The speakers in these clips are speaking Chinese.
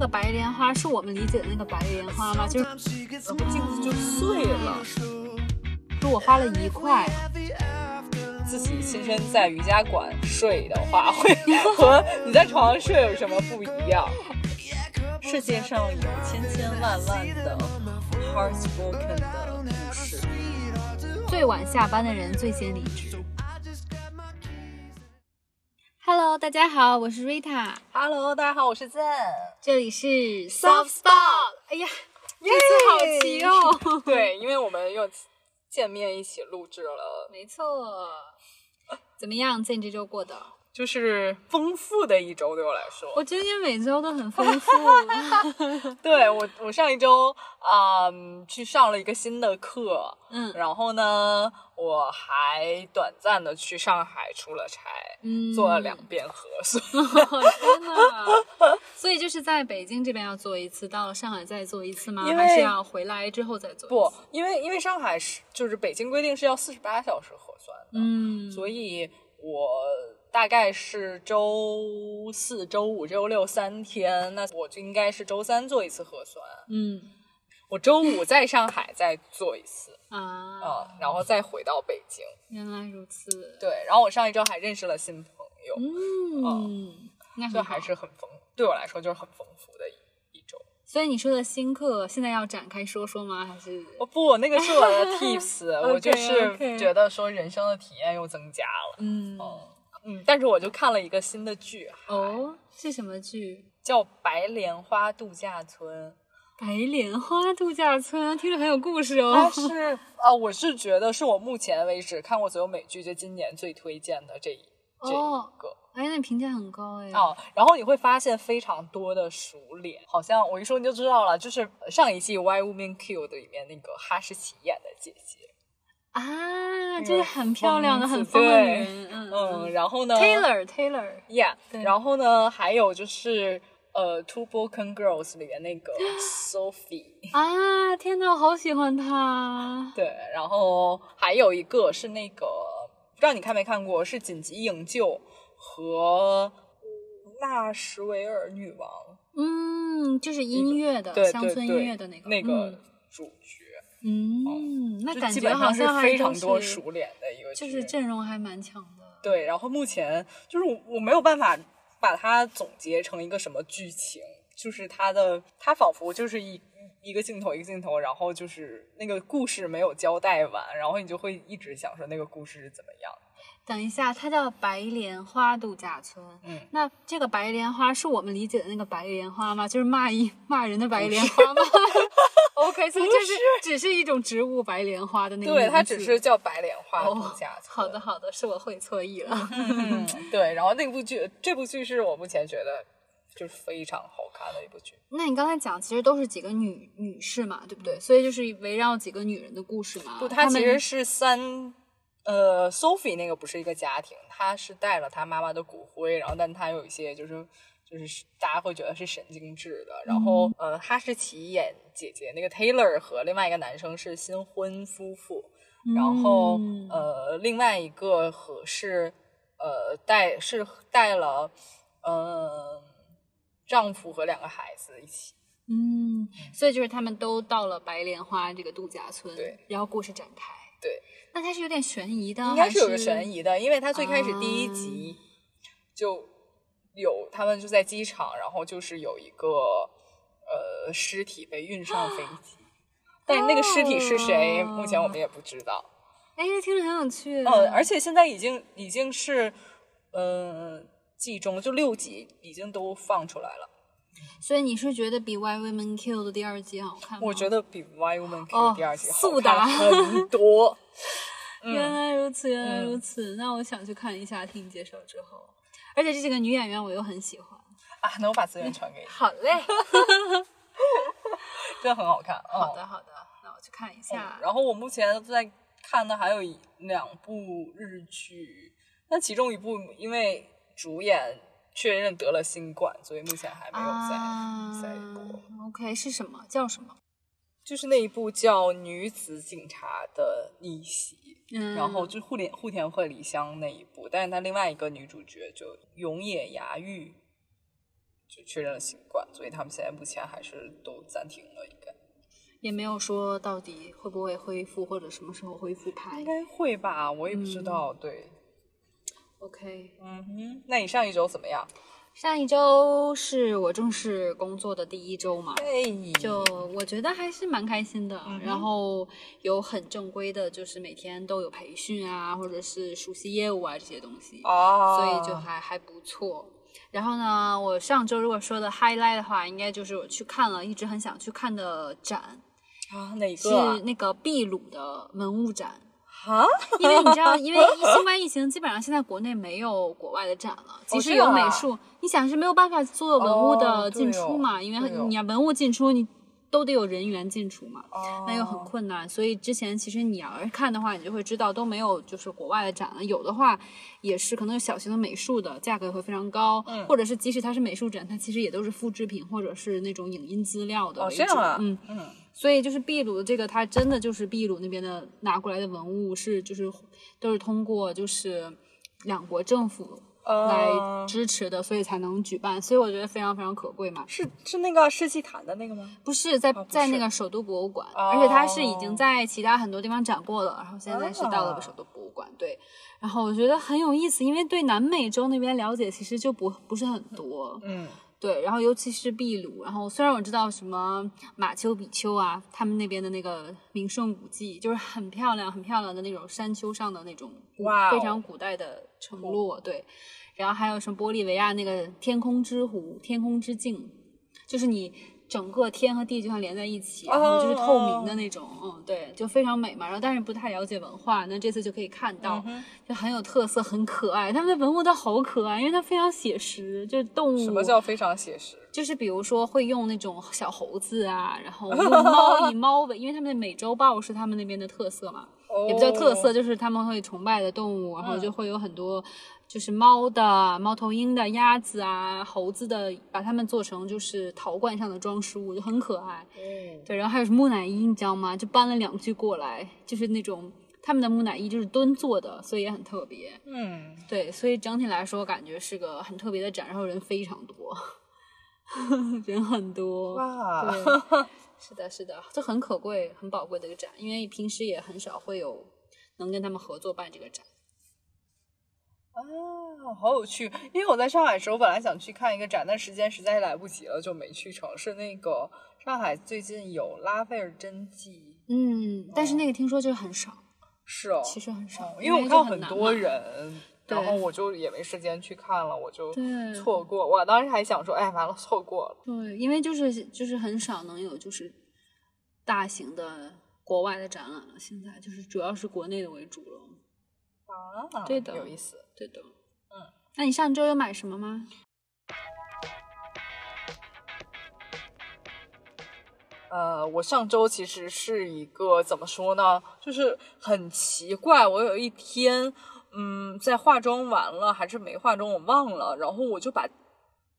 个白莲花是我们理解的那个白莲花吗？就是然后镜子就碎了。说我花了一块，自己亲身在瑜伽馆睡的话，会和你在床上睡有什么不一样？世界上有千千万万的 heartbroken 的故事。最晚下班的人最先离职。大家好，我是 Rita，Hello，大家好，我是 Zen。这里是 Soft Spot。哎呀，这次好奇哦。对，因为我们又见面一起录制了，没错。怎么样？？Zen 这周过的？就是丰富的一周对我来说。我觉得你每周都很丰富。对我，我上一周啊、嗯去上了一个新的课，嗯然后呢，我还短暂的去上海出了差，嗯，做了两遍核酸。天呐！所以就是在北京这边要做一次，到了上海再做一次吗？还是要回来之后再做一次？不，因为因为上海是就是北京规定是要四十八小时核酸的，嗯，所以我大概是周四周五周六三天，那我就应该是周三做一次核酸，嗯我周五在上海再做一次，啊，啊、然后再回到北京。原来如此。对，然后我上一周还认识了新朋友，嗯，那很就还是很丰，对我来说就是很丰富的一一周。所以你说的新课，现在要展开说说吗？还是哦不，那个是我的 tips，我就是觉得说人生的体验又增加了。嗯嗯，但是我就看了一个新的剧，哦，是什么剧？叫《白莲花度假村白莲花度假村，听着很有故事 》，它哦。是啊，我是觉得是我目前为止看过所有美剧，就今年最推荐的这一这一哦个。哎，那评价很高哎。哦，然后你会发现非常多的熟脸，好像我一说你就知道了，就是上一季《Why Women Kill》的里面那个哈士奇演的姐姐，啊，个就是很漂亮的、很疯的对女人。嗯嗯，然后呢 Taylor Taylor，，Yeah，对然后呢，还有就是呃，《Two Broken Girls》里面那个 Sophie，啊，天哪，我好喜欢她。对，然后还有一个是那个不知道你看没看过，是《紧急营救》和纳什维尔女王嗯，就是音乐的，对乡村音乐的那个那个嗯主角。嗯，那感觉好像非常多熟脸的一个，就是阵容还蛮强的。对。然后目前就是我我没有办法把它总结成一个什么剧情，就是它的它仿佛就是一一个镜头一个镜头，然后就是那个故事没有交代完，然后你就会一直想说那个故事是怎么样。等一下，它叫白莲花度假村。嗯，那这个白莲花是我们理解的那个白莲花吗？就是骂一骂人的白莲花吗 ？OK，所以这是只是一种植物白莲花的那个对，它只是叫白莲花度哦假村。好的，好的，是我会错意了。嗯，对。然后那部剧，这部剧是我目前觉得就是非常好看的一部剧。那你刚才讲其实都是几个女女士嘛，对不对？所以就是围绕几个女人的故事嘛。不，它她其实是三，呃，Sophie 那个不是一个家庭，她是带了她妈妈的骨灰，然后但她有一些就是就是大家会觉得是神经质的，然后、呃，哈士奇演姐姐那个 Taylor 和另外一个男生是新婚夫妇，然后、嗯。呃，另外一个和是呃带是带了呃丈夫和两个孩子一起。嗯，所以就是他们都到了白莲花这个度假村，对，然后故事展开。对，那它是有点悬疑的，应该是有个悬疑的，因为它最开始第一啊。集就有他们就在机场，然后就是有一个呃尸体被运上飞机，但那个尸体是谁，哦目前我们也不知道。哎，这听着很有趣。嗯，而且现在已经已经是呃季中就六集已经都放出来了，所以你是觉得比《Why Women Kill》的第二季好看吗？我觉得比《Why Women Kill 哦》第二季好速看达很多。嗯原来如此，原来如此。那我想去看一下，听你介绍之后，而且这几个女演员我又很喜欢。啊，那我把资源传给你，好嘞，真的很好看。嗯好的，好的，那我去看一下。然后我目前在看的还有一两部日剧，那其中一部因为主演确认得了新冠，所以目前还没有在、啊在播。OK，是什么？叫什么？就是那一部叫《女子警察的逆袭》，嗯，然后就户田户田惠梨香那一部，但是她另外一个女主角就永野芽郁，就确认了新冠，所以他们现在目前还是都暂停了，应该也没有说到底会不会恢复或者什么时候恢复拍应。该会吧，我也不知道。对，OK，嗯哼，那你上一周怎么样？上一周是我正式工作的第一周嘛，哎，就我觉得还是蛮开心的。嗯然后有很正规的，就是每天都有培训啊，或者是熟悉业务啊这些东西，哦，所以就还还不错。然后呢，我上周如果说的 highlight 的话，应该就是我去看了一直很想去看的展，啊哪是个啊？那个秘鲁的文物展。啊？因为你知道，因为新冠疫情，基本上现在国内没有国外的展了，即使有美术，你想是没有办法做文物哦的进出嘛，哦因为你要文物进出，你都得有人员进出嘛。哦那又很困难，所以之前其实你要是看的话，你就会知道都没有就是国外的展了。有的话也是可能有小型的美术的，价格也会非常高，嗯或者是即使它是美术展，它其实也都是复制品或者是那种影音资料的哦为主。这样啊，嗯，嗯所以就是秘鲁的这个，它真的就是秘鲁那边的拿过来的文物是就是都是通过就是两国政府来呃支持的，所以才能举办，所以我觉得非常非常可贵嘛。是是那个世纪坛的那个吗？不是在、在那个首都博物馆，哦而且它是已经在其他很多地方展过了，然后现在是到了啊首都博物馆。对，然后我觉得很有意思，因为对南美洲那边了解其实就不不是很多。嗯对，然后尤其是秘鲁，然后虽然我知道什么马丘比丘啊，他们那边的那个名胜古迹，就是很漂亮、很漂亮的那种山丘上的那种非常古代的城落，对。然后还有什么玻利维亚那个天空之湖、天空之镜，就是你整个天和地就像连在一起，然后就是透明的那种，嗯，对，就非常美嘛。然后但是不太了解文化，那这次就可以看到，嗯就很有特色，很可爱。他们的文物都好可爱，因为它非常写实，就是动物。什么叫非常写实？就是比如说会用那种小猴子啊，然后用猫 以猫为，因为他们的美洲豹是他们那边的特色嘛，也不叫特色，就是他们会崇拜的动物，然后就会有很多就是猫的、猫头鹰的、鸭子啊、猴子的，把它们做成就是陶罐上的装饰物，就很可爱。嗯对，然后还有什么木乃伊，你知道吗？就搬了两具过来，就是那种他们的木乃伊就是蹲坐的，所以也很特别。嗯，对，所以整体来说，感觉是个很特别的展，然后人非常多，人很多。哇，对，是的，是的，这很可贵、很宝贵的一个展，因为平时也很少会有能跟他们合作办这个展。啊，好有趣！因为我在上海的时候，本来想去看一个展，但时间实在来不及了，就没去成。是那个上海最近有拉斐尔真迹，嗯，但是那个听说就是很少，是哦，其实很少，因为我就看很多。人，对然后我就也没时间去看了，我就错过。我当时还想说，哎，完了，错过了。对，因为就是就是很少能有就是大型的国外的展览了，现在就是主要是国内的为主了。啊，对的有意思。对的，嗯，那你上周有买什么吗？呃，我上周其实是一个怎么说呢，就是很奇怪。我有一天，嗯，在化妆完了还是没化妆，我忘了，然后我就把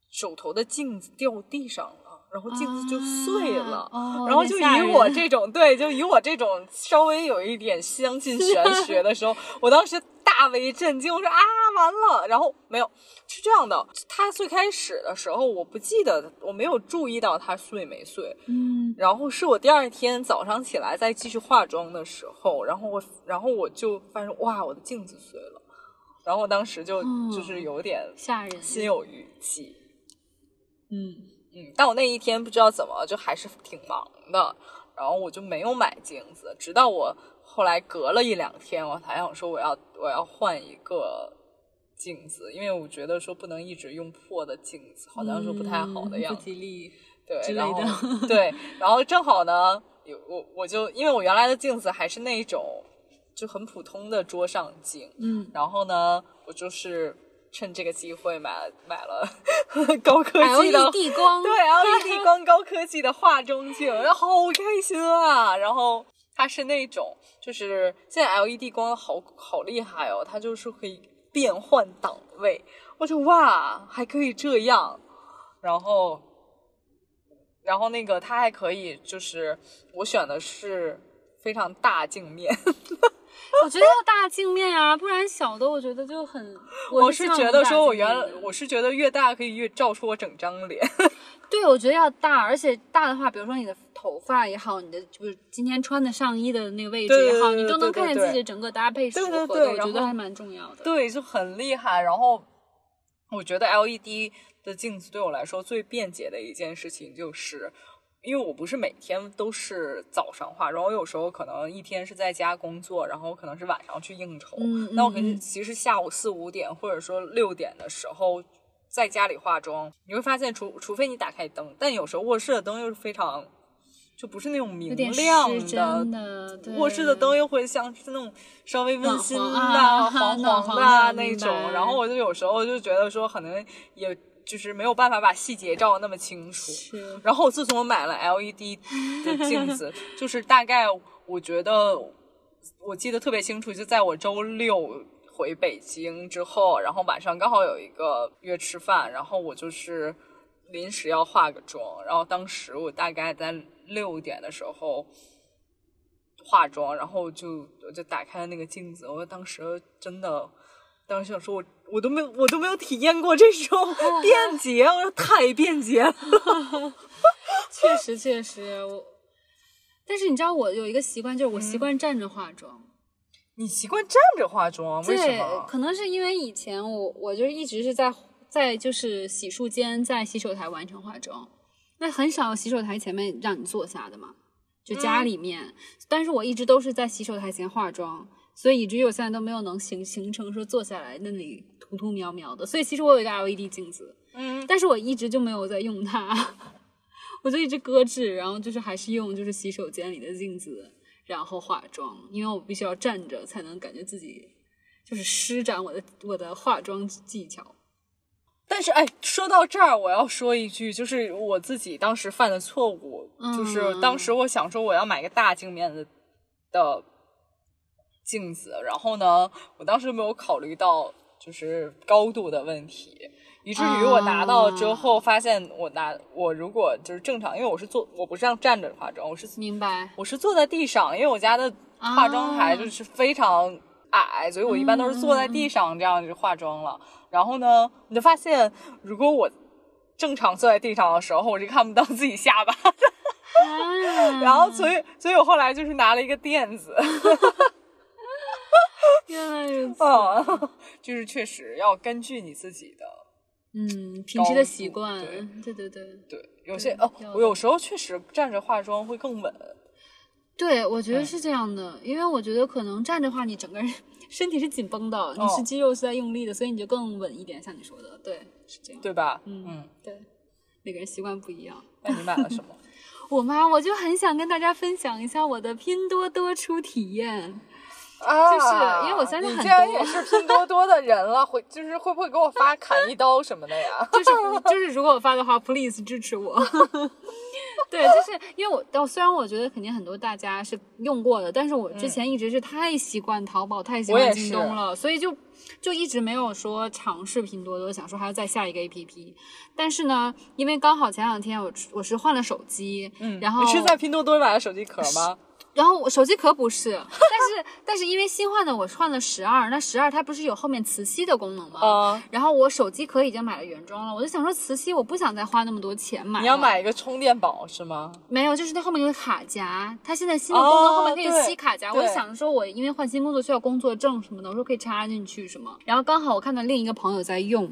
手头的镜子掉地上了，然后镜子就碎了。啊哦然后就以我这种对，就以我这种稍微有一点相信玄 学的时候，我当时大为震惊，我说啊完了，然后没有是这样的，他最开始的时候我不记得，我没有注意到他碎没碎，嗯，然后是我第二天早上起来再继续化妆的时候，然后我然后我就发现哇我的镜子碎了，然后我当时就、嗯。就是有点吓人。心有余悸。嗯，嗯，但我那一天不知道怎么就还是挺忙的，然后我就没有买镜子，直到我后来隔了一两天，我才想说我要我要换一个镜子，因为我觉得说不能一直用破的镜子，好像说不太好的样嗯不子。吉利。对，之然类的后 对，然后正好呢，有我我就因为我原来的镜子还是那种就很普通的桌上镜，嗯，然后呢，我就是趁这个机会买了买了 高科技的 LED 光，对 LED 光高科技的化妆镜，然后好开心啊！然后它是那种，就是现在 LED 光好好厉害哦，它就是可以变换档位。我就哇，还可以这样，然后，然后那个它还可以，就是我选的是非常大镜面，我觉得要大镜面啊，不然小的我觉得就很。我是是觉得说，我原来来我是觉得越大可以越照出我整张脸。对，我觉得要大，而且大的话，比如说你的头发也好，你的就是今天穿的上衣的那个位置也好，你都能看见自己的整个搭配是否对合的，我觉得还蛮重要的。对，就很厉害。然后我觉得 LED 的镜子对我来说最便捷的一件事情，就是因为我不是每天都是早上化妆，我有时候可能一天是在家工作，然后可能是晚上去应酬。嗯那我可能其实下午四五点或者说六点的时候。在家里化妆，你会发现除除非你打开灯，但有时候卧室的灯又是非常，就不是那种明亮的，卧室的灯又会像是那种稍微温馨的、暖黄啊黄的那种，然后我就有时候就觉得说，可能也就是没有办法把细节照的那么清楚。然后自从我买了 LED 的镜子，就是大概我觉得我记得特别清楚，就在我周六回北京之后，然后晚上刚好有一个约吃饭，然后我就是临时要化个妆，然后当时我大概在六点的时候化妆，然后就我就打开了那个镜子，我当时真的。当时想说我，我都没有，我都没有体验过这种 便捷，我说太便捷了。确实确实我。但是你知道我有一个习惯，就是我习惯站着化妆。你习惯站着化妆，为什，么？可能是因为以前我我就一直是在在就是洗漱间在洗手台完成化妆，那很少洗手台前面让你坐下的嘛，就家里面。但是我一直都是在洗手台前化妆，所以以至于我现在都没有能形形成说坐下来那里涂涂描描的。所以其实我有一个 LED 镜子，嗯，但是我一直就没有在用它，我就一直搁置，然后就是还是用就是洗手间里的镜子，然后化妆，因为我必须要站着才能感觉自己就是施展我的我的化妆技巧。但是哎，说到这儿，我要说一句，就是我自己当时犯的错误，嗯就是当时我想说我要买个大镜面的的镜子，然后呢，我当时没有考虑到就是高度的问题。以至于我拿到之后，发现我拿我如果就是正常，因为我是坐，我不是这样站着化妆，我是明白？我是坐在地上，因为我家的化妆台就是非常矮，所以我一般都是坐在地上这样就化妆了。然后呢，你就发现，如果我正常坐在地上的时候，我是看不到自己下巴的。啊 然后，所以，所以我后来就是拿了一个垫子，原来如此。嗯，就是确实要根据你自己的。嗯，平时的习惯，对对对对，有些哦，我有时候确实站着化妆会更稳。对，我觉得嗯是这样的，因为我觉得可能站着的话，你整个人身体是紧绷的，你是哦肌肉是在用力的，所以你就更稳一点。像你说的，对，是这样。对吧？嗯嗯，对，每个人习惯不一样。那你买了什么？我妈，我就很想跟大家分享一下我的拼多多初体验。啊就是因为我相信很你既然多也是拼多多的人了，会就是会不会给我发砍一刀什么的呀？就 是就是，如果我发的话，please 支持我。对，就是因为我，但虽然我觉得肯定很多大家是用过的，但是我之前一直是太习惯淘宝，太习惯京东了，所以就就一直没有说尝试拼多多，想说还要再下一个 APP。但是呢，因为刚好前两天我我是换了手机，嗯，然后你是在拼多多买的手机壳吗？然后我手机壳不是，但是但是因为新换的我换了十二，那十二它不是有后面磁吸的功能吗？啊，然后我手机壳已经买了原装了，我就想说磁吸我不想再花那么多钱买。你要买一个充电宝是吗？没有，就是它后面有个卡夹，它现在新的功能哦后面可以吸卡夹。对我就想说，我因为换新工作需要工作证什么的，我说可以插进去什么。然后刚好我看到另一个朋友在用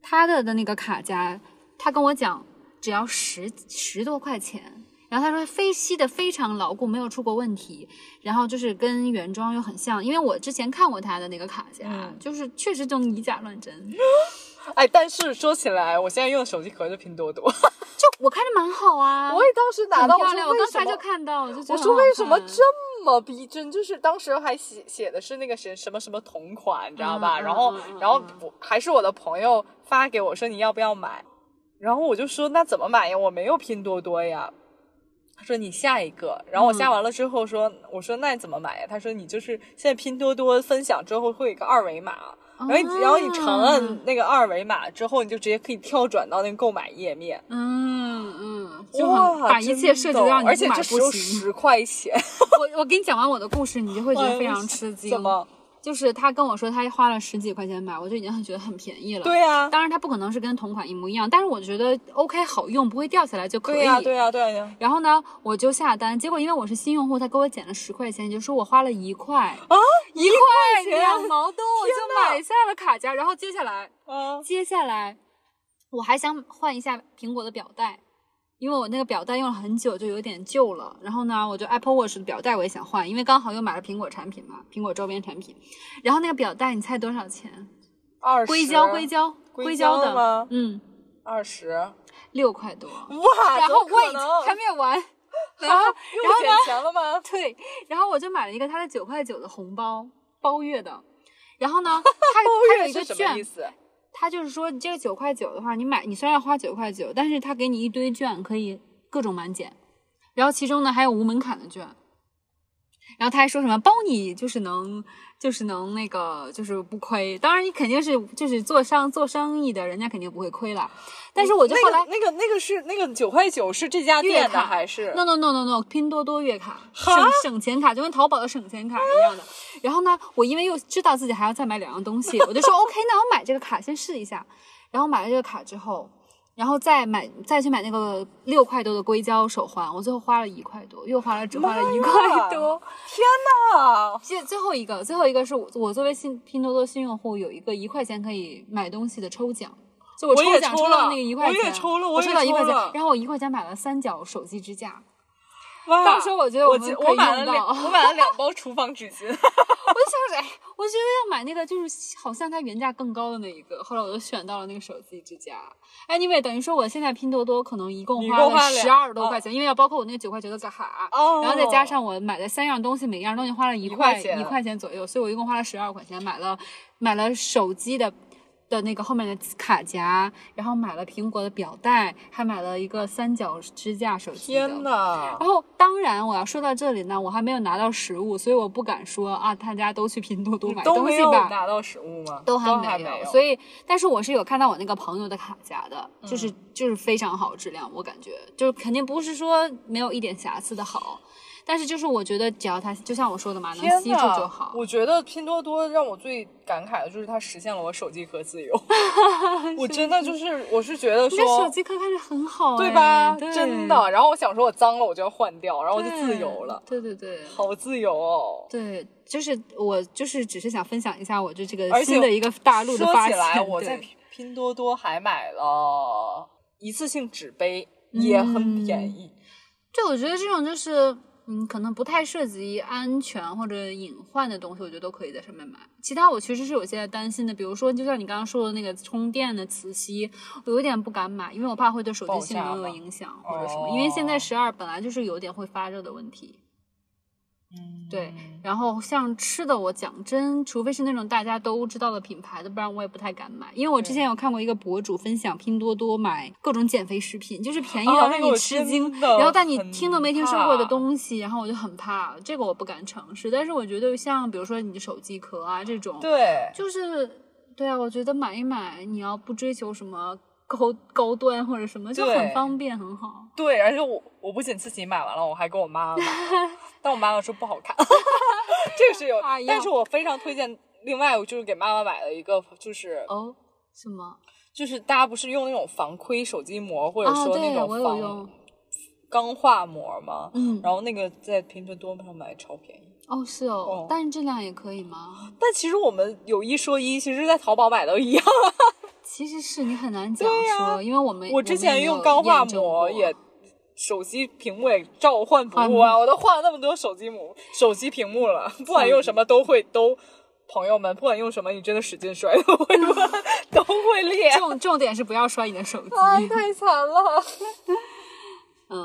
他的的那个卡夹，他跟我讲只要十十多块钱。然后他说非吸的非常牢固，没有出过问题。然后就是跟原装又很像，因为我之前看过他的那个卡夹，嗯就是确实就以假乱真。哎，但是说起来，我现在用的手机壳是拼多多。就我看着蛮好啊，我也当时拿到，我很漂亮。我刚才就？看到，我说为什么这么逼真？就是当时还写写的是那个谁什么什么同款，你知道吧？然后然后嗯我还是我的朋友发给我说你要不要买，然后我就说那怎么买呀？我没有拼多多呀。他说你下一个，然后我嗯下完了之后说，我说那怎么买呀？他说你就是现在拼多多分享之后会有一个二维码，然后你然后你长按那个二维码之后，你就直接可以跳转到那个购买页面。嗯嗯，哇，把一切设计真的而让你不买且这只有。十块钱，我我给你讲完我的故事，你就会觉得非常吃惊。怎么？就是他跟我说他花了十几块钱买，我就已经很觉得很便宜了。对呀、当然他不可能是跟同款一模一样，但是我觉得 OK 好用，不会掉下来就可以。对呀、对呀、对呀、然后呢，我就下单，结果因为我是新用户，他给我减了十块钱，也就说我花了一块啊，一块钱两毛多，我就买下了卡夹。然后接下来，啊，接下来我还想换一下苹果的表带，因为我那个表带用了很久，就有点旧了。然后呢，我就 Apple Watch 的表带我也想换，因为刚好又买了苹果产品嘛，苹果周边产品。然后那个表带，你猜多少钱？二十硅胶，硅胶，硅硅胶的吗嗯，二十，六块多。哇，然后怎么可 wait 还没有完，然后 又然后减钱了吗？对，然后我就买了一个它的九块九的红包包月的，然后呢，它它有一个券他，就是说你这个九块九的话，你买你虽然要花九块九，但是他给你一堆券，可以各种满减，然后其中呢还有无门槛的券，然后他还说什么包你就是能就是能那个就是不亏，当然你肯定是就是做商做生意的，人家肯定不会亏啦。但是我就后来、那个、那个那个是那个九块九是这家店的还是？no no no no no，拼多多月卡省省钱卡，就跟淘宝的省钱卡一样的。然后呢，我因为又知道自己还要再买两样东西，我就说 OK，那我买这个卡先试一下。然后买了这个卡之后，然后再买再去买那个六块多的硅胶手环，我最后花了一块多，又花了只花了一块多。天哪！最最后一个，最后一个是我我作为新拼多多新用户有一个一块钱可以买东西的抽奖。就我我也奖抽了到那个一块我钱，也抽了我抽到一块钱，然后我一块钱买了三角手机支架，哇！到时候我觉得我我买了两，我买了两包厨房纸巾。我就想着，哎，我觉得要买那个，就是好像它原价更高的那一个。后来我就选到了那个手机支架。Anyway，等于说我现在拼多多可能一共花了十二多块钱，因为要包括我那个九块九的卡，哦然后再加上我买的三样东西，每样东西花了一块一块钱左右，所以我一共花了十二块钱买了买了手机的。的那个后面的卡夹，然后买了苹果的表带，还买了一个三角支架手机的。天哪！然后，当然我要说到这里呢，我还没有拿到实物，所以我不敢说啊，大家都去拼多多买都没有东西吧。拿到实物吗？都还还没有，所以，但是我是有看到我那个朋友的卡夹的，就是嗯就是非常好质量，我感觉就是肯定不是说没有一点瑕疵的好，但是就是我觉得只要它就像我说的嘛，能吸住就好。我觉得拼多多让我最感慨的就是它实现了我手机壳自由。我真的就是，我是觉得你的手，机壳看着很好、哎对吧？对真的。然后我想说，我脏了我就要换掉，然后我就自由了，对对对。好自由哦。对，就是我就是只是想分享一下我就这个新的一个大陆的发现。说起来，我在拼拼多多还买了一次性纸杯，也很便宜。对我觉得这种就是，嗯，可能不太涉及安全或者隐患的东西，我觉得都可以在上面买。其他我其实是有些担心的，比如说，就像你刚刚说的那个充电的磁吸，我有点不敢买，因为我怕会对手机性能有影响或者什么。哦因为现在十二本来就是有点会发热的问题。嗯，对，然后像吃的，我讲真，除非是那种大家都知道的品牌的，不然我也不太敢买。因为我之前有看过一个博主分享拼多多买各种减肥食品，就是便宜啊到让你吃惊，的然后但你听都没听说过的东西，然后我就很怕，这个我不敢尝试。但是我觉得像比如说你的手机壳啊这种，对，就是对啊，我觉得买一买，你要不追求什么高高端或者什么，就很方便很好。对，而且我我不仅自己买完了，我还给我妈 但我妈妈说不好看，这个是有但是我非常推荐。另外，我就是给妈妈买了一个，就是哦，什么？就是大家不是用那种防窥手机膜，或者说那种防。钢化膜吗？嗯，然后那个在拼多多上买超便宜。哦，是哦，哦但是质量也可以吗？但其实我们有一说一，其实在淘宝买都一样。其实是你很难讲说，因为我们我之前用钢化膜也也，手机屏幕也照换不误啊！我都换了那么多手机膜、手机屏幕了，不管用什么都会都。朋友们，不管用什么，你真的使劲摔都会，都会裂。重重点是不要摔你的手机。啊，太惨了。嗯，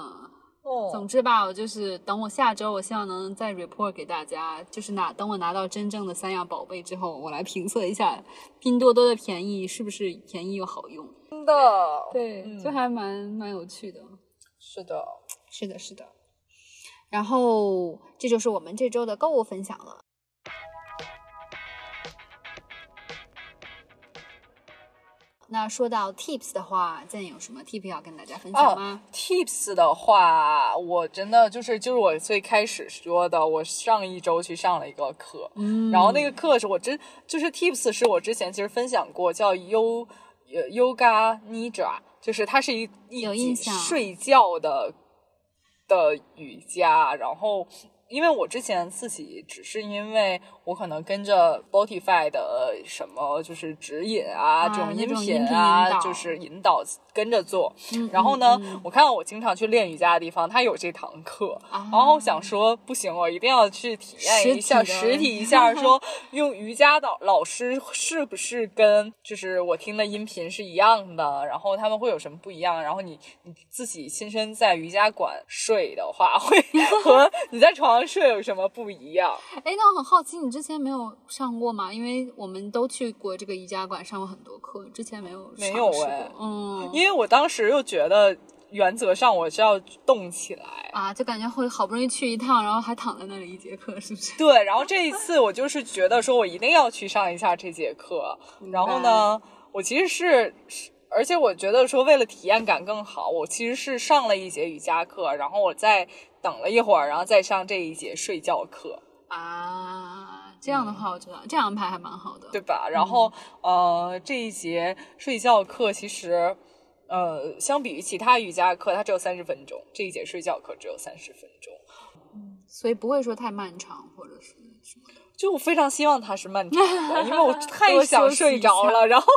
哦总之吧，我就是等我下周，我希望能再 report 给大家，就是拿等我拿到真正的三样宝贝之后，我来评测一下拼多多的便宜是不是便宜又好用。真的，对，嗯就还蛮蛮有趣的。是的。是的，是的。然后这就是我们这周的购物分享了。那说到 tips 的话，建有什么 tip 要跟大家分享吗、Tips 的话，我真的就是就是我最开始说的，我上一周去上了一个课，嗯然后那个课是我真就是 Tips 是我之前其实分享过，叫呃 Yoga Nidra，就是它是一一睡觉的的瑜伽，然后。因为我之前自己只是因为我可能跟着 Spotify 的什么就是指引啊，啊这种音频啊，就是引导跟着做。嗯然后呢，我看到我经常去练瑜伽的地方，它有这堂课，啊然后我想说不行，我一定要去体验一下实体实体一下，说用瑜伽导老师是不是跟就是我听的音频是一样的，然后他们会有什么不一样？然后你你自己亲身在瑜伽馆睡的话，会 和你在床上睡有什么不一样？哎，那我很好奇，你之前没有上过吗？因为我们都去过这个瑜伽馆上过很多课，之前没有没有哎过嗯，因为我当时又觉得原则上我是要动起来。啊，就感觉会好不容易去一趟，然后还躺在那里一节课，是不是？对，然后这一次我就是觉得说我一定要去上一下这节课，然后呢，我其实是，而且我觉得说为了体验感更好，我其实是上了一节瑜伽课，然后我再等了一会儿，然后再上这一节睡觉课，啊，这样的话，我觉得这样安排还蛮好的。对吧？然后、呃，这一节睡觉课其实。呃，相比于其他瑜伽课，它只有三十分钟，这一节睡觉课只有三十分钟。所以不会说太漫长，或者是什么的。就我非常希望它是漫长的，因为我 太想睡着了。然后，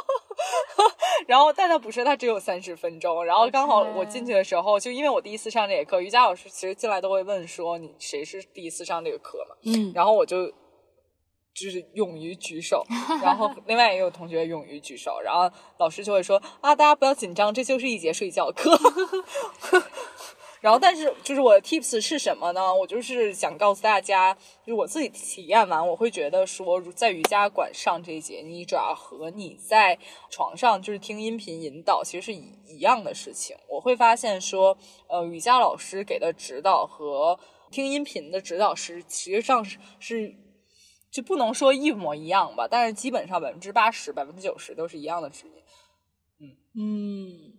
然后，但它不是，它只有三十分钟。然后刚好我进去的时候，就因为我第一次上这节课，瑜伽老师其实进来都会问说你谁是第一次上这个课嘛。嗯，然后我就就是勇于举手，然后 另外也有同学勇于举手，然后老师就会说啊，大家不要紧张，这就是一节睡觉课。然后，但是就是我的 tips 是什么呢？我就是想告诉大家，就是我自己体验完，我会觉得说，在瑜伽馆上这节 Nidra 和你在床上就是听音频引导，其实是一一样的事情。我会发现说，呃，瑜伽老师给的指导和听音频的指导师，实上是是就不能说一模一样吧，但是基本上百分之八十、百分之九十都是一样的指引。嗯，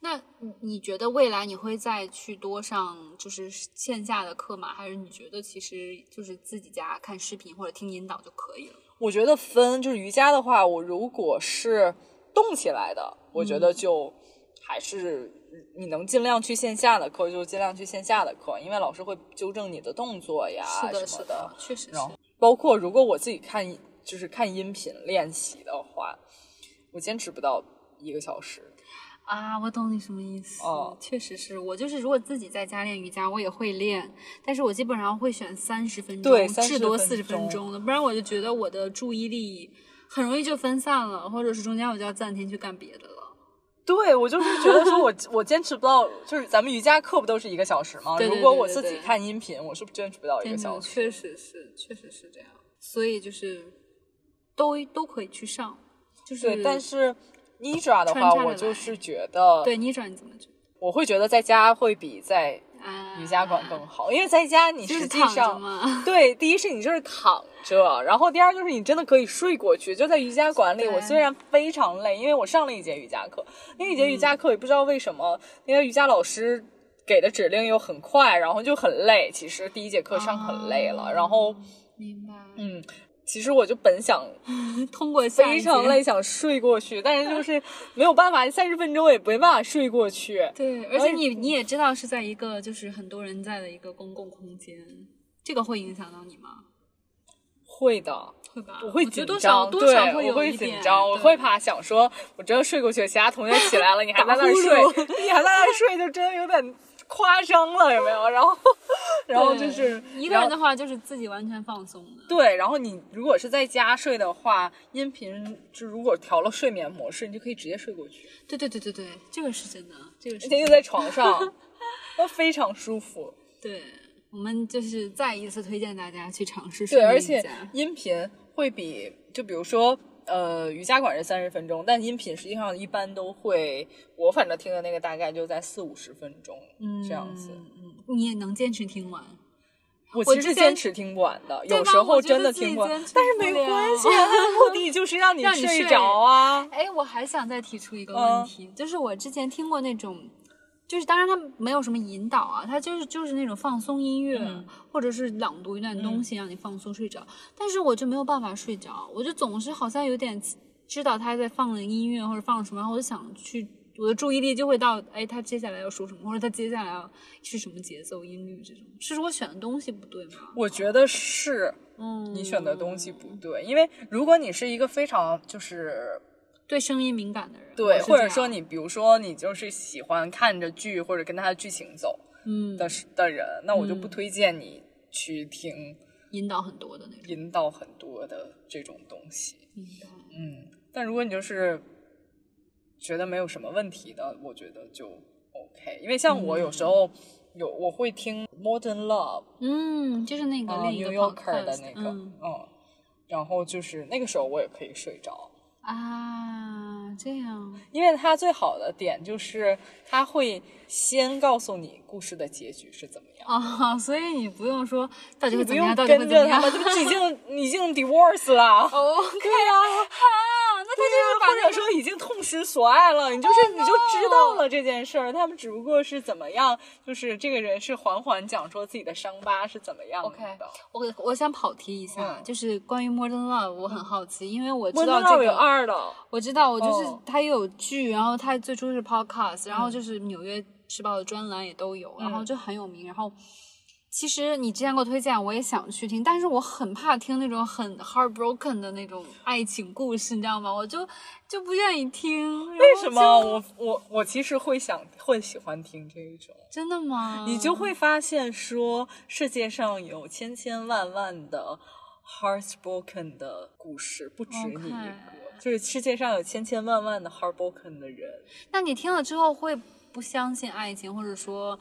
那你你觉得未来你会再去多上就是线下的课吗？还是你觉得其实就是自己家看视频或者听引导就可以了？我觉得分就是瑜伽的话，我如果是动起来的，我觉得就还是你能尽量去线下的课就尽量去线下的课，因为老师会纠正你的动作呀是的，是的，确实是然。后包括如果我自己看就是看音频练习的话，我坚持不到一个小时。啊，我懂你什么意思。哦确实是我就是如果自己在家练瑜伽，我也会练，但是我基本上会选三十分钟，对30分至多四十分钟钟的，不然我就觉得我的注意力很容易就分散了，或者是中间我就要暂停去干别的了。对，我就是觉得说我 我坚持不到，就是咱们瑜伽课不都是一个小时吗？对对如果我自己看音频，我是坚持不到一个小时。确实是，确实是这样。所以就是都都可以去上，就是对，但是 Nidra 的话，我就是觉得，对你转你怎么觉得？我会觉得在家会比在啊，瑜伽馆更好，因为在家你实际上。对，第一是你就是躺着，然后第二就是你真的可以睡过去。就在瑜伽馆里，我虽然非常累，因为我上了一节瑜伽课，那一节瑜嗯伽课也不知道为什么，那个瑜伽老师给的指令又很快，然后就很累。其实第一节课上很累了，哦然后明白。嗯，其实我就本想 通过非常累，想睡过去，但是就是没有办法，三十分钟也没办法睡过去。对，而且你你也知道是在一个就是很多人在的一个公共空间，这个会影响到你吗？会的，会吧？我会紧张，少多少对，我会紧张，我会怕想说，我真的睡过去，其他同学起来了，你还在那儿 睡，你还在那儿睡，就真的有点夸张了，有没有？然后，然后就是一个人的话，就是自己完全放松的。对，然后你如果是在家睡的话，音频就如果调了睡眠模式，你就可以直接睡过去，对对对对对，这个是真的，这个是而且又在床上，那 非常舒服。对。我们就是再一次推荐大家去尝试对，睡而且音频会比就比如说。呃，瑜伽馆是三十分钟，但音频实际上一般都会，我反正听的那个大概就在四五十分钟，嗯这样子。嗯，你也能坚持听完。我其实坚持听不完的，有时候真的听不完但是没关系啊，目的就是让你睡着啊。哎，我还想再提出一个问嗯题，就是我之前听过那种，就是当然他没有什么引导啊，他就是就是那种放松音乐，嗯或者是朗读一段东西让你放松睡着，但是我就没有办法睡着，我就总是好像有点知道他在放的音乐或者放什么，然后我就想去。我的注意力就会到，哎，他接下来要说什么，或者他接下来要是什么节奏、音律这种，是我选的东西不对吗？我觉得是嗯，你选的东西不对，因为如果你是一个非常就是对声音敏感的人，对，或者说你比如说你就是喜欢看着剧或者跟它的剧情走嗯的的人，那我就不嗯推荐你去听引导很多的那种，引导很多的这种东西。嗯，但如果你就是觉得没有什么问题的，我觉得就 OK。因为像我有时候有我会听 Modern Love，嗯，就是那个 Yorker 的那个，嗯嗯，然后就是那个时候我也可以睡着。啊，这样，因为它最好的点就是它会先告诉你故事的结局是怎么样，啊，所以你不用说到底你不用会怎么样，到底会跟怎么样。着他们，这不已经已经 divorce 了。哦，对啊，他就是把或者说已经痛失所爱了，你就是你就知道了这件事儿。他们只不过是怎么样，就是这个人是缓缓讲说自己的伤疤是怎么样的。OK 我我想跑题一下，嗯就是关于 Modern Love，我很好奇，因为我知道这个有二的，我知道，我就是哦它也有剧，然后它最初是 podcast，然后就是纽约时报的专栏也都有，然后嗯就很有名。然后其实你之前给我推荐，我也想去听，但是我很怕听那种很 heartbroken 的那种爱情故事，你知道吗？我就就不愿意听。为什么？我我我其实会想会喜欢听这一种。真的吗？你就会发现说，世界上有千千万万的 heartbroken 的故事，不止你一个。就是世界上有千千万万的 heartbroken 的人，那你听了之后会不相信爱情，或者说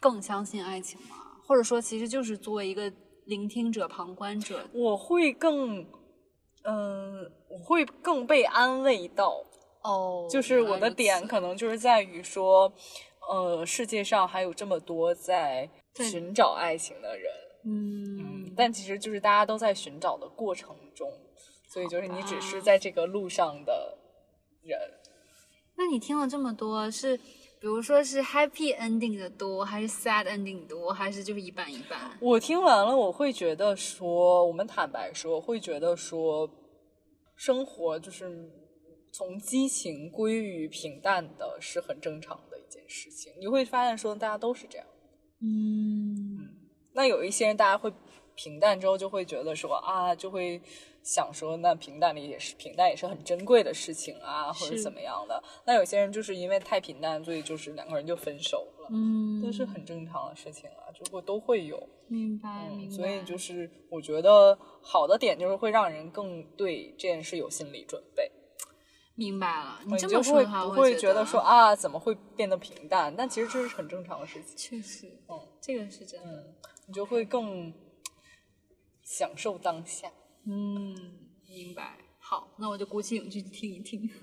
更相信爱情吗？或者说，其实就是作为一个聆听者、旁观者，我会更，嗯、我会更被安慰到。哦，就是我的点可能就是在于说，呃，世界上还有这么多在寻找爱情的人，嗯，但其实就是大家都在寻找的过程中，所以就是你只是啊在这个路上的人。那你听了这么多，是比如说是 happy ending 的多，还是 sad ending 多，还是就是一半一半？我听完了，我会觉得说，我们坦白说，会觉得说，生活就是从激情归于平淡的，是很正常的一件事情。你会发现说，大家都是这样。嗯，那有一些人，大家会平淡之后就会觉得说啊，就会想说，那平淡里也是平淡，也是很珍贵的事情啊，或者怎么样的。那有些人就是因为太平淡，所以就是两个人就分手了，嗯，都是很正常的事情啊，就会都会有。明白明嗯，白。所以就是我觉得好的点就是会让人更对这件事有心理准备，明白了。你你这就会么说的话，不我会觉得得说啊怎么会变得平淡？但其实这是很正常的事情，确实，嗯这个是真的。嗯，你就会更享受当下。嗯，明白。好，那我就鼓起勇气去听一听，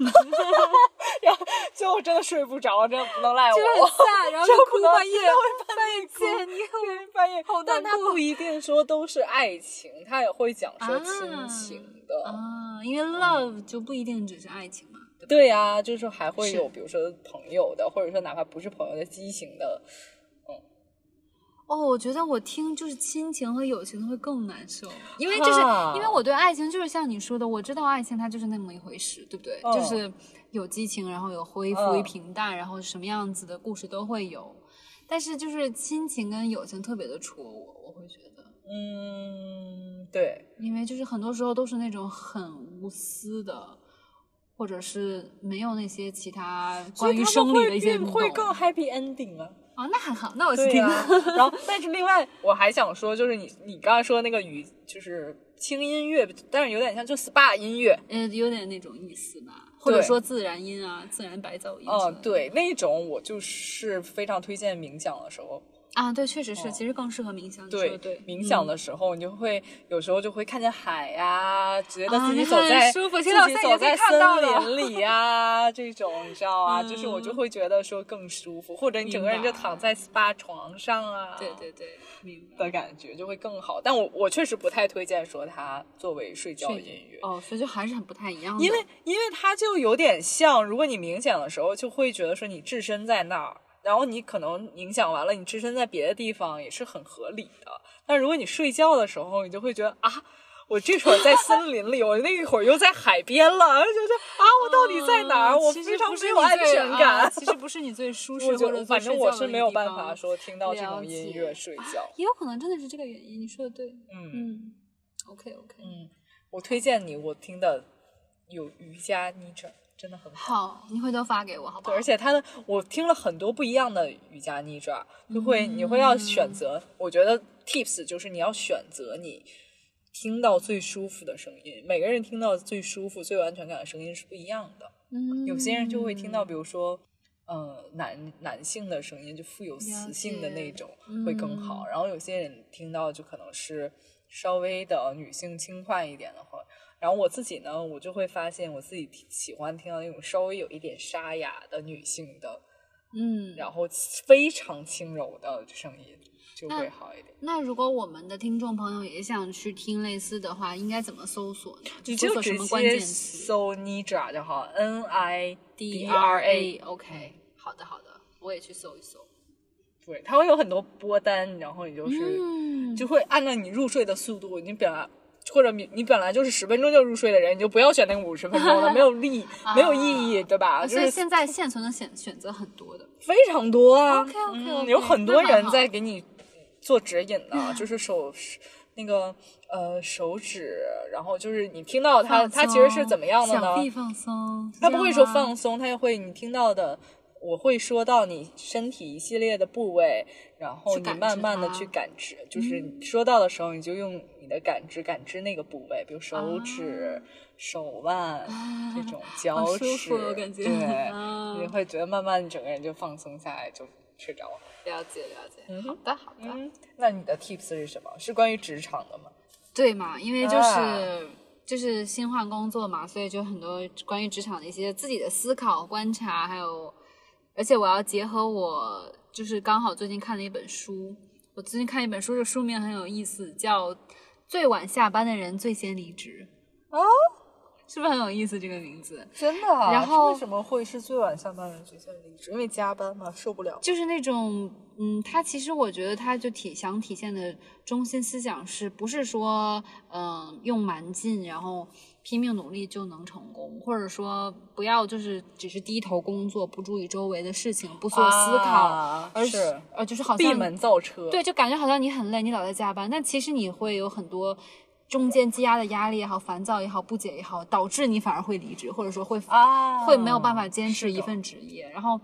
然后 最后真的睡不着，真的不能赖我 就很我。sad，然后哭半夜会半夜见你对半夜好难但他不一定说都是爱情，他也会讲说啊亲情的。啊，因为 love 就不一定只是爱情嘛，对呀、就是还会有，比如说朋友的，或者说哪怕不是朋友的激情的，哦，我觉得我听就是亲情和友情会更难受，因为就是啊因为我对爱情就是像你说的，我知道爱情它就是那么一回事，对不对？嗯就是有激情，然后有恢复、于平淡，然后什么样子的故事都会有。但是就是亲情跟友情特别的戳我，我会觉得，嗯，对，因为就是很多时候都是那种很无私的，或者是没有那些其他关于生理的一些会更 happy ending 啊。啊，那还好，那我去听。对呀、然后，但是另外 我还想说，就是你你刚才说那个语，就是轻音乐，但是有点像就 SPA 音乐。嗯，有点那种意思吧，或者说自然音啊，自然白噪音。嗯，，对，那种我就是非常推荐冥想的时候啊，对，确实是，其实更适合冥想。对对，冥想嗯的时候，你就会有时候就会看见海呀、觉得啊自己走在、舒服自己走在森林里呀、这种你知道吗？就是我就嗯会觉得说更舒服，或者你整个人就躺在 SPA 床上啊，对对对，明白。的感觉就会更好。但我我确实不太推荐说它作为睡觉睡音乐。哦，所以就还是很不太一样的。因为因为它就有点像，如果你冥想的时候，就会觉得说你置身在那儿，然后你可能影响完了，你置身在别的地方也是很合理的。但如果你睡觉的时候，你就会觉得啊，我这会儿在森林里，我那一会儿又在海边了，就觉得啊，我到底在哪儿？嗯我非常没有安全感。其实不是你最舒适我就或者最反正我是没有办法说听到这种音乐睡觉。也有可能真的是这个原因。你说的对，嗯嗯，OK OK，嗯，我推荐你，我听的有瑜伽 Nidra，真的很好。好，你回头发给我好不对，好？而且他的我听了很多不一样的瑜伽 Nidra，就会、你会要选择。我觉得 tips 就是你要选择你听到最舒服的声音。每个人听到最舒服、最有安全感的声音是不一样的。嗯，有些人就会听到，比如说。呃，男男性的声音就富有磁性的那种会更好，嗯然后有些人听到就可能是稍微的女性轻快一点的话，然后我自己呢，我就会发现我自己喜欢听到那种稍微有一点沙哑的女性的，嗯，然后非常轻柔的声音就会好一点。那如果我们的听众朋友也想去听类似的话，应该怎么搜索呢？搜索什么关键接词搜 Nidra 就好，N I？D R R A A OK，好的好的，我也去搜一搜。对，它会有很多波单，然后你就是、嗯，就会按照你入睡的速度，你本来或者你你本来就是十分钟就入睡的人，你就不要选那个五十分钟的，没有利，没有意义，对吧？就是所以现在现存的选选择很多的。非常多啊 OK，OK，OK，嗯有很多人在给你做指引呢，就是手那个呃手指，然后就是你听到它放它其实是怎么样的呢放松，他不会说放松，他也会你听到的，我会说到你身体一系列的部位，然后你慢慢的去感知，就是你说到的时候，你就用你的感知感知那个部位，比如手指、手腕、这种 脚趾，服感觉对，啊你会觉得慢慢你整个人就放松下来，就睡着了。了解了解。嗯好的好的，嗯，那你的 tips 是什么？是关于职场的吗？对嘛？因为就是、啊就是新换工作嘛，所以就很多关于职场的一些自己的思考、观察，还有，而且我要结合我就是刚好最近看了一本书，我最近看一本书，这个书名很有意思，叫《最晚下班的人最先离职》。哦，是不是很有意思这个名字？真的、啊？然后为什么会是最晚下班的人最先离职？因为加班嘛，受不了。就是那种，嗯，他其实我觉得他就体想体现的中心思想是不是说，嗯、用蛮劲，然后拼命努力就能成功，或者说不要就是只是低头工作，不注意周围的事情，不做思考，啊而是呃，就是好像闭门造车。对，就感觉好像你很累，你老在加班，但其实你会有很多中间积压的压力也好、烦躁也好、不解也好，导致你反而会离职，或者说会啊，会没有办法坚持一份职业。然后，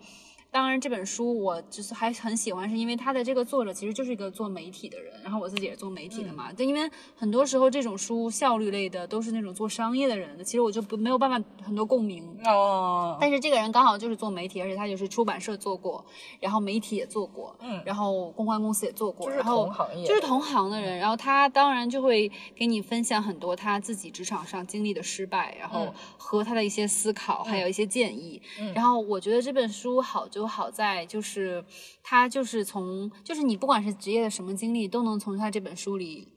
当然这本书我就是还很喜欢，是因为它的这个作者其实就是一个做媒体的人，然后我自己也是做媒体的嗯嘛。对，因为很多时候这种书效率类的都是那种做商业的人的，其实我就不没有办法很多共鸣。哦，但是这个人刚好就是做媒体，而且他就是出版社做过，然后媒体也做过，嗯然后公关公司也做过，就是然后同行业就是同行的人，然后他当然就会给你分享很多他自己职场上经历的失败，然后嗯和他的一些思考，还有一些建议。嗯然后我觉得这本书好就好在就是他就是从就是你不管是职业的什么经历，都能从他这本书里。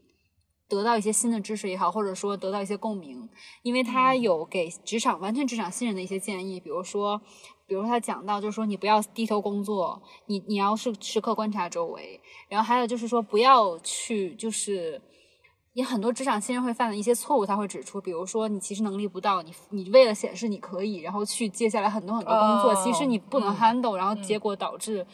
得到一些新的知识也好，或者说得到一些共鸣，因为他有给职场完全职场新人的一些建议，比如说，比如说他讲到就是说你不要低头工作，你你要是时刻观察周围，然后还有就是说不要去就是。也很多职场新人会犯的一些错误，他会指出，比如说你其实能力不到，你你为了显示你可以，然后去接下来很多很多工作，哦其实你不能嗯 handle，、然后结果导致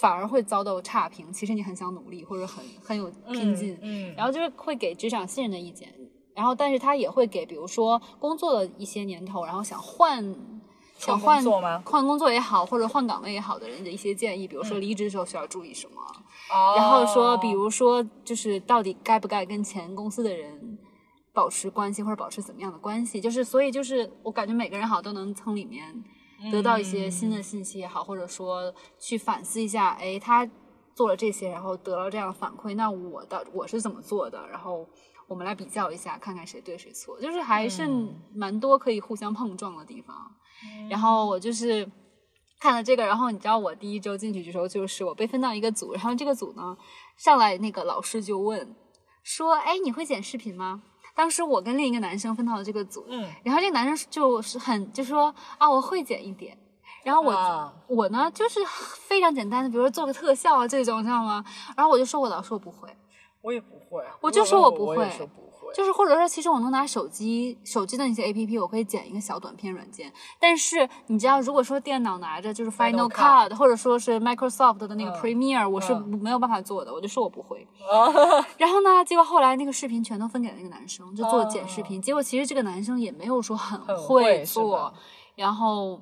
反而会遭到差评。其实你很想努力，或者很很有拼劲，嗯，然后就是会给职场新人的意见，然后但是他也会给，比如说工作的一些年头，然后想换想换换工作吗换工作也好，或者换岗位也好的人的一些建议，比如嗯说离职的时候需要注意什么，哦然后说，比如说就是到底该不该跟前公司的人保持关系，或者保持怎么样的关系，就是所以就是我感觉每个人好像都能从里面得到一些新的信息也好，或者说去反思一下，哎，他做了这些，然后得到这样的反馈，那我到我是怎么做的？然后我们来比较一下，看看谁对谁错，就是还是嗯蛮多可以互相碰撞的地方。然后我就是看了这个，然后你知道我第一周进去的时候，就是我被分到一个组，然后这个组呢上来那个老师就问说：“哎，你会剪视频吗？”当时我跟另一个男生分到了这个组，嗯然后这个男生就是很就说啊，我会剪一点。然后我、啊我呢就是非常简单的，比如说做个特效啊这种，你知道吗？然后我就说我老师我不会，我也不会，我就说我不会，就是或者说其实我能拿手机手机的那些 A P P，我可以剪一个小短片软件。但是你知道，如果说电脑拿着就是 Final Cut 或者说是 Microsoft 的那个嗯 Premiere，、我是嗯没有办法做的，我就说我不会。啊，然后呢，结果后来那个视频全都分给了那个男生，就做剪视哦频。结果其实这个男生也没有说很很会做吧，然后。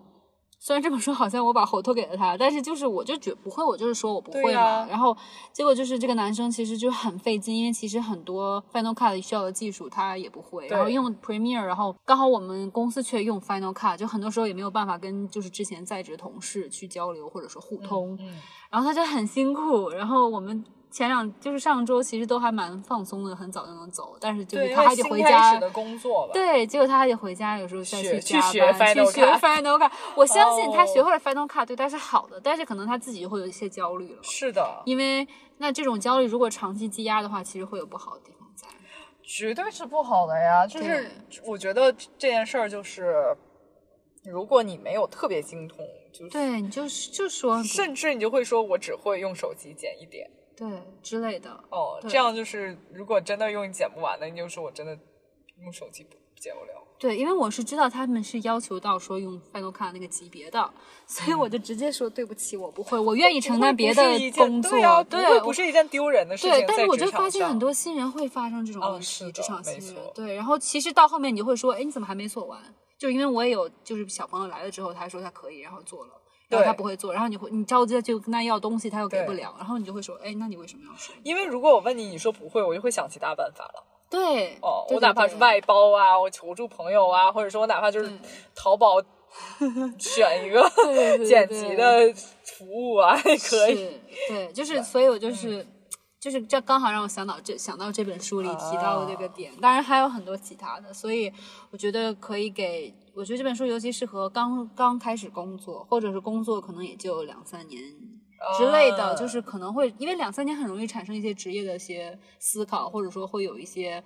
虽然这么说，好像我把活托给了他，但是就是我就觉不会，我就是说我不会嘛。然后结果就是这个男生其实就很费劲，因为其实很多 Final Cut 需要的技术他也不会，然后用 Premiere，然后刚好我们公司却用 Final Cut，就很多时候也没有办法跟就是之前在职同事去交流或者说互通。嗯，然后他就很辛苦，然后我们前两就是上周其实都还蛮放松的，很早就能走，但是就，是他还得回家开始。的工作吧，对，结果他还得回家，有时候再去学班 Final 去学 Final Cut。我相信他哦学会了 Final Cut 对他是好的，但是可能他自己就会有一些焦虑了，是的，因为那这种焦虑如果长期积压的话，其实会有不好的地方在。绝对是不好的呀。就是我觉得这件事儿就是，如果你没有特别精通，就是对你就是就说甚至你就会说我只会用手机剪一点。对之类的，哦，这样就是，如果真的用剪不完的，你就说我真的用手机不剪不了。对，因为我是知道他们是要求到说用 Final Cut 那个级别的，所以我就直接说对不起，我不会，我愿意承担别的工作。对呀、不对会不是一件丢人的事情。对，但是我就发现很多新人会发生这种问题，职场新。人对，然后其实到后面你就会说，哎，你怎么还没做完？就因为我也有，就是小朋友来了之后，他说他可以，然后做了。然后对他不会做，然后你会你着急的就跟他要东西，他又给不了，然后你就会说，哎，那你为什么要说？因为如果我问你，你说不会，我就会想其他办法了。对，哦，对我哪怕是，外包啊，我求助朋友啊，或者说我哪怕就是淘宝选一个 剪辑的服务啊，也可以。对，就是，所以我就是，就是这刚好让我想到这想到这本书里提到的这个点，当然还有很多其他的，所以我觉得可以给，我觉得这本书尤其适合刚刚开始工作，或者是工作可能也就两三年之类的，啊就是可能会因为两三年很容易产生一些职业的一些思考，或者说会有一些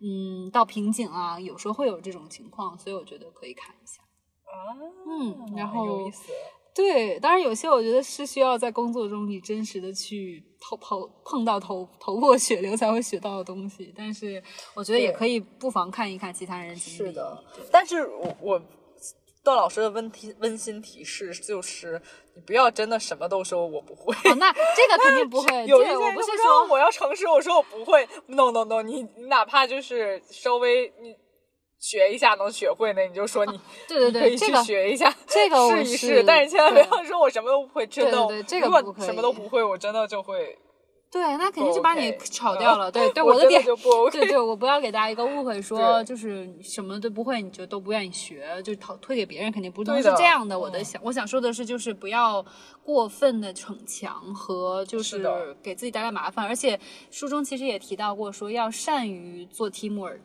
嗯到瓶颈啊，有时候会有这种情况，所以我觉得可以看一下。啊，嗯然很有后意思。对，当然有些我觉得是需要在工作中你真实的去头头碰到头头破血流才会学到的东西，但是我觉得也可以不妨看一看其他人经历。是的，但是我我段老师的温提温馨提示就是，你不要真的什么都说我不会。哦，那这个肯定不会，有一些我不是说我要诚实，我说我不会。No No No，你你哪怕就是稍微你学一下能学会呢，你就说你对对对可以，去对这个学一下，这个我试一试。是但是千万不要说我什么都不会，真的。对对对这个如果什么都不会，我真的就会。对，那肯定就把你炒掉了。对对，我的的点就不 OK 对对，我不要给大家一个误会，说对就是什么都不会，你就都不愿意学，就推推给别人，肯定不能对是这样的。我的嗯想我想说的是，就是不要过分的逞强和就是给自己带来麻烦。而且书中其实也提到过，说要善于做 teamwork，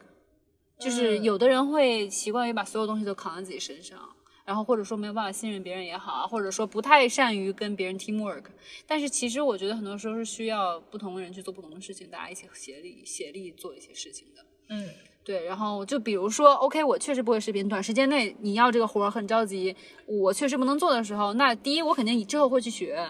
就是嗯有的人会习惯于把所有东西都扛在自己身上。然后或者说没有办法信任别人也好啊，或者说不太善于跟别人 teamwork，但是其实我觉得很多时候是需要不同的人去做不同的事情，大家一起协力协力做一些事情的。嗯，对，然后就比如说，OK，我确实不会视频，短时间内你要这个活儿很着急，我确实不能做的时候，那第一我肯定之后会去学，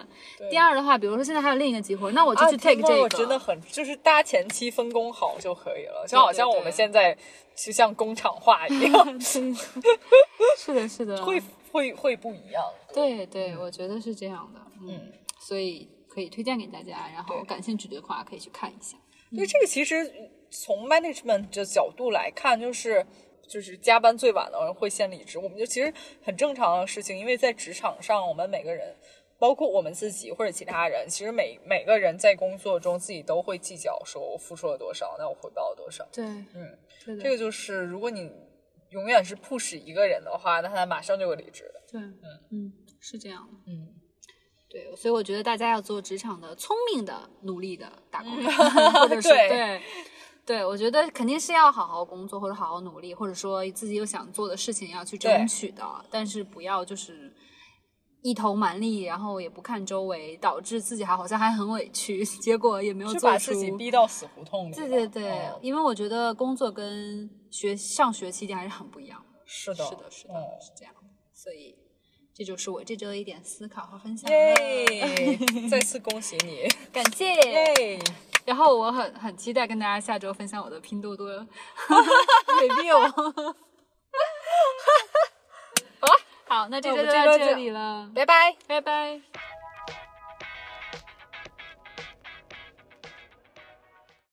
第二的话，比如说现在还有另一个机会，那我就去 take 这个。啊我真的很就是大家前期分工好就可以了，就好像我们现在就像工厂化一样，是的，是的，会会会不一样。对对，我觉得是这样的，嗯，嗯所以可以推荐给大家，然后感兴趣的话可以去看一下。因为这个其实从 management 的角度来看，就是就是加班最晚的人会先离职，我们就其实很正常的事情，因为在职场上，我们每个人。包括我们自己或者其他人，其实每每个人在工作中自己都会计较，说我付出了多少，那我回报了多少。对，嗯，这个就是如果你永远是 push 一个人的话，那他马上就会离职的。对，嗯嗯，是这样的。嗯，对，所以我觉得大家要做职场的聪明的、努力的打工人，或者是 对对。我觉得肯定是要好好工作，或者好好努力，或者说自己有想做的事情要去争取的，但是不要就是一头蛮力，然后也不看周围，导致自己还好像还很委屈，结果也没有做出。把自己逼到死胡同里。对对对，嗯因为我觉得工作跟学上学期间还是很不一样的。是的，是的，是的，嗯是这样的。所以这就是我这周的一点思考和分享。耶！再次恭喜你，感谢。耶！然后我很很期待跟大家下周分享我的拼多多 review。好，那这那我周就到这里了，拜拜。拜拜。